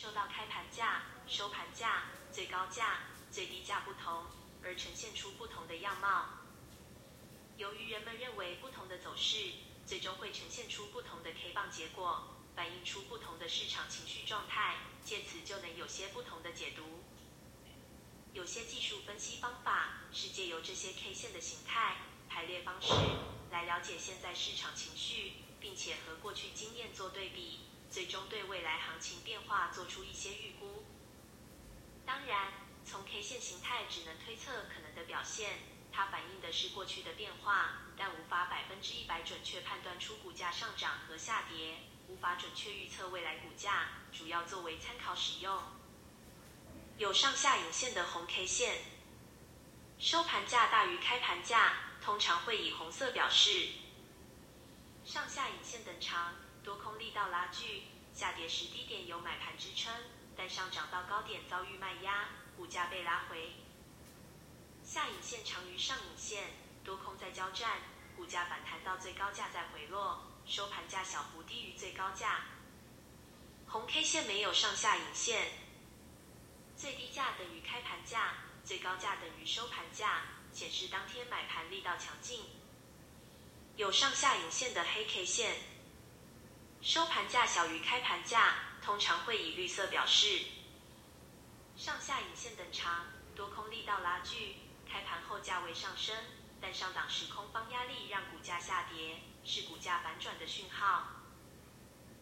受到开盘价、收盘价、最高价、最低价不同，而呈现出不同的样貌。由于人们认为不同的走势，最终会呈现出不同的 K 棒结果，反映出不同的市场情绪状态，借此就能有些不同的解读。有些技术分析方法是借由这些 K 线的形态、排列方式来了解现在市场情绪，并且和过去经验做对比，最终对未来行情变化做出一些预估。当然，从 K 线形态只能推测可能的表现，它反映的是过去的变化，但无法百分之一百准确判断出股价上涨和下跌，无法准确预测未来股价，主要作为参考使用。有上下影线的红 K 线，收盘价大于开盘价，通常会以红色表示。上下影线等长，多空力道拉锯，下跌时低点有买盘支撑，但上涨到高点遭遇卖压，股价被拉回。下影线长于上影线，多空在交战，股价反弹到最高价再回落，收盘价小幅低于最高价。红 K 线没有上下影线。最低价等于开盘价，最高价等于收盘价，显示当天买盘力道强劲。有上下影线的黑 K 线，收盘价小于开盘价，通常会以绿色表示。上下影线等长，多空力道拉锯，开盘后价位上升，但上档时空方压力让股价下跌，是股价反转的讯号。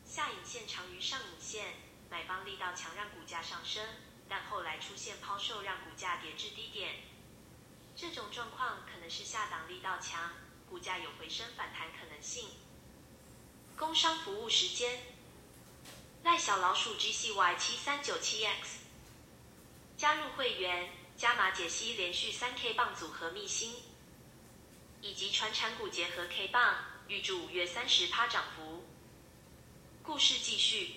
下影线长于上影线，买方力道强让股价上升。但后来出现抛售，让股价跌至低点。这种状况可能是下档力道强，股价有回升反弹可能性。工商服务时间，赖小老鼠 G C Y 七三九七 X 加入会员，加码解析连续三 K 棒组合秘辛，以及传产股结合 K 棒，预祝五月三十趴涨幅。故事继续，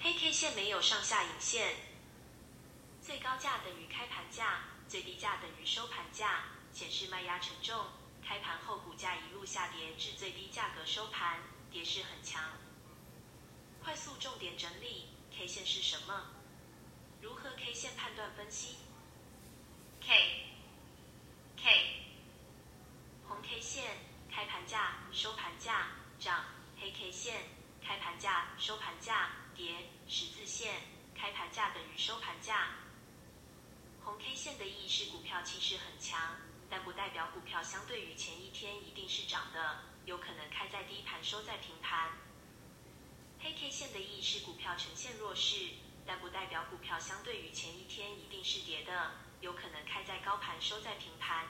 黑 K 线没有上下影线。最高价等于开盘价，最低价等于收盘价，显示卖压沉重。开盘后股价一路下跌至最低价格收盘，跌势很强。快速重点整理：K 线是什么？如何 K 线判断分析？K K 红 K 线开盘价、收盘价涨，黑 K 线开盘价、收盘价跌，十字线开盘价等于收盘价。红 K 线的意义是股票气势很强，但不代表股票相对于前一天一定是涨的，有可能开在低盘收在平盘。黑 K 线的意义是股票呈现弱势，但不代表股票相对于前一天一定是跌的，有可能开在高盘收在平盘。